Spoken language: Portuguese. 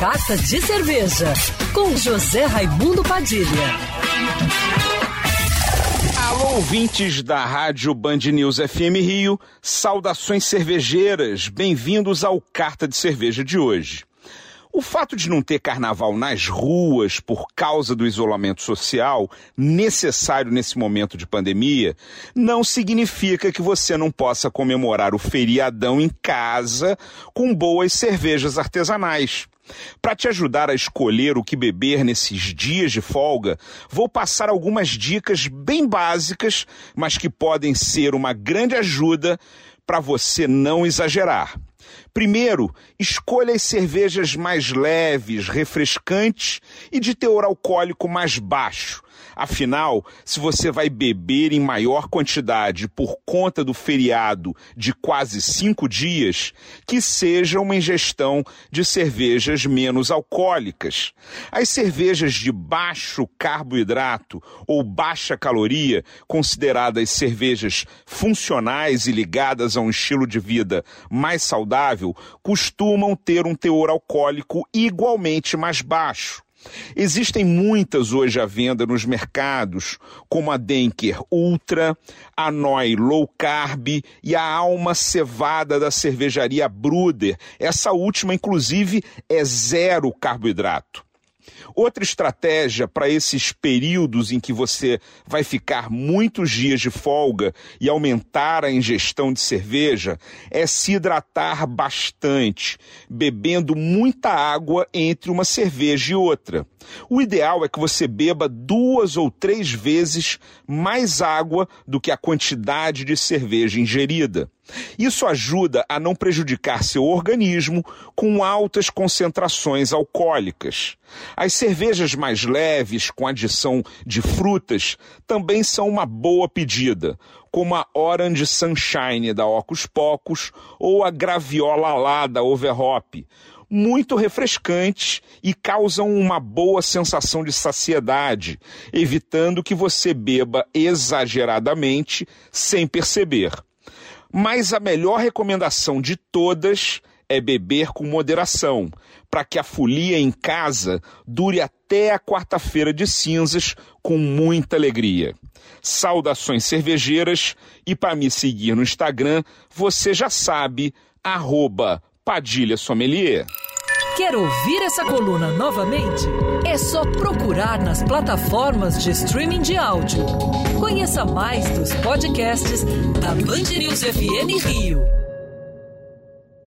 Carta de Cerveja, com José Raimundo Padilha. Alô, ouvintes da Rádio Band News FM Rio, saudações cervejeiras, bem-vindos ao Carta de Cerveja de hoje. O fato de não ter carnaval nas ruas por causa do isolamento social necessário nesse momento de pandemia não significa que você não possa comemorar o feriadão em casa com boas cervejas artesanais. Para te ajudar a escolher o que beber nesses dias de folga, vou passar algumas dicas bem básicas, mas que podem ser uma grande ajuda para você não exagerar. Primeiro, escolha as cervejas mais leves, refrescantes e de teor alcoólico mais baixo. Afinal, se você vai beber em maior quantidade por conta do feriado de quase cinco dias, que seja uma ingestão de cervejas menos alcoólicas. As cervejas de baixo carboidrato ou baixa caloria, consideradas cervejas funcionais e ligadas a um estilo de vida mais saudável, costumam ter um teor alcoólico igualmente mais baixo. Existem muitas hoje à venda nos mercados, como a Denker Ultra, a Noi Low Carb e a Alma Cevada da cervejaria Bruder. Essa última, inclusive, é zero carboidrato. Outra estratégia para esses períodos em que você vai ficar muitos dias de folga e aumentar a ingestão de cerveja é se hidratar bastante, bebendo muita água entre uma cerveja e outra. O ideal é que você beba duas ou três vezes mais água do que a quantidade de cerveja ingerida. Isso ajuda a não prejudicar seu organismo com altas concentrações alcoólicas. As cervejas mais leves, com adição de frutas, também são uma boa pedida, como a Orange Sunshine da Ocus Pocos ou a Graviola Lá da Overhop muito refrescantes e causam uma boa sensação de saciedade, evitando que você beba exageradamente sem perceber. Mas a melhor recomendação de todas é beber com moderação, para que a folia em casa dure até a quarta-feira de cinzas com muita alegria. Saudações cervejeiras e para me seguir no Instagram, você já sabe, arroba Padilha Sommelier. Quer ouvir essa coluna novamente? É só procurar nas plataformas de streaming de áudio. Conheça mais dos podcasts da Band News FM Rio.